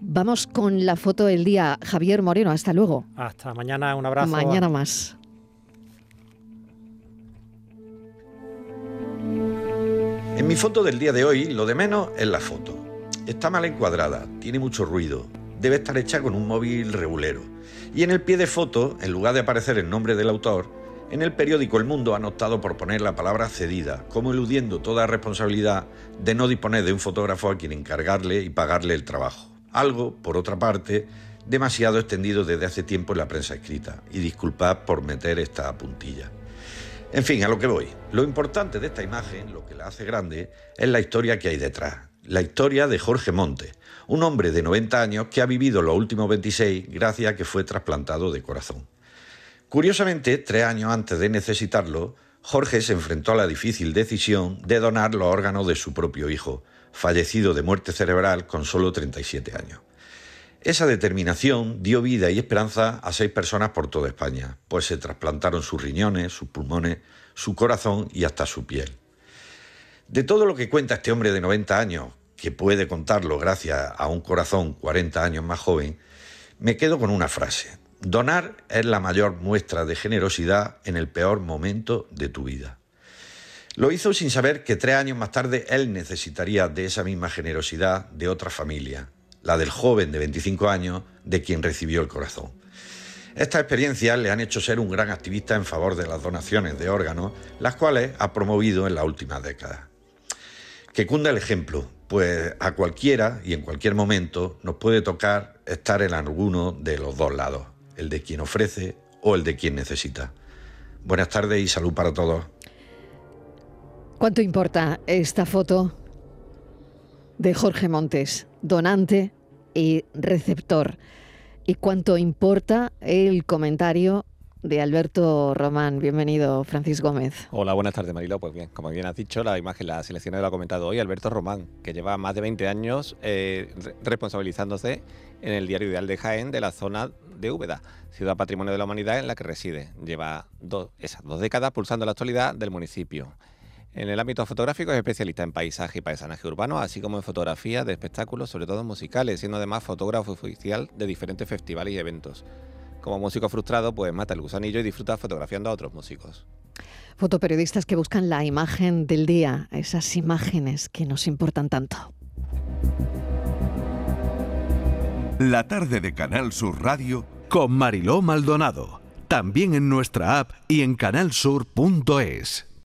Vamos con la foto del día. Javier Moreno, hasta luego. Hasta mañana, un abrazo. Mañana más. En mi foto del día de hoy, lo de menos es la foto. Está mal encuadrada, tiene mucho ruido, debe estar hecha con un móvil regulero. Y en el pie de foto, en lugar de aparecer el nombre del autor, en el periódico El Mundo han optado por poner la palabra cedida, como eludiendo toda responsabilidad de no disponer de un fotógrafo a quien encargarle y pagarle el trabajo. Algo, por otra parte, demasiado extendido desde hace tiempo en la prensa escrita. Y disculpad por meter esta puntilla. En fin, a lo que voy. Lo importante de esta imagen, lo que la hace grande, es la historia que hay detrás. La historia de Jorge Monte, un hombre de 90 años que ha vivido los últimos 26 gracias a que fue trasplantado de corazón. Curiosamente, tres años antes de necesitarlo, Jorge se enfrentó a la difícil decisión de donar los órganos de su propio hijo, fallecido de muerte cerebral con solo 37 años. Esa determinación dio vida y esperanza a seis personas por toda España, pues se trasplantaron sus riñones, sus pulmones, su corazón y hasta su piel. De todo lo que cuenta este hombre de 90 años, que puede contarlo gracias a un corazón 40 años más joven, me quedo con una frase. Donar es la mayor muestra de generosidad en el peor momento de tu vida. Lo hizo sin saber que tres años más tarde él necesitaría de esa misma generosidad de otra familia, la del joven de 25 años de quien recibió el corazón. Estas experiencias le han hecho ser un gran activista en favor de las donaciones de órganos, las cuales ha promovido en las últimas décadas. Que cunda el ejemplo, pues a cualquiera y en cualquier momento nos puede tocar estar en alguno de los dos lados el de quien ofrece o el de quien necesita. Buenas tardes y salud para todos. ¿Cuánto importa esta foto de Jorge Montes, donante y receptor? ¿Y cuánto importa el comentario de Alberto Román. Bienvenido, Francis Gómez. Hola, buenas tardes, Marilo. Pues bien, como bien has dicho, la imagen, la selección lo ha comentado hoy Alberto Román, que lleva más de 20 años eh, responsabilizándose en el diario Ideal de Jaén de la zona de Úbeda, ciudad patrimonio de la humanidad en la que reside. Lleva dos, esas dos décadas pulsando la actualidad del municipio. En el ámbito fotográfico es especialista en paisaje y paisanaje urbano, así como en fotografía de espectáculos, sobre todo musicales, siendo además fotógrafo oficial de diferentes festivales y eventos. Como músico frustrado, pues mata el gusanillo y disfruta fotografiando a otros músicos. Fotoperiodistas que buscan la imagen del día, esas imágenes que nos importan tanto. La tarde de Canal Sur Radio con Mariló Maldonado. También en nuestra app y en canalsur.es.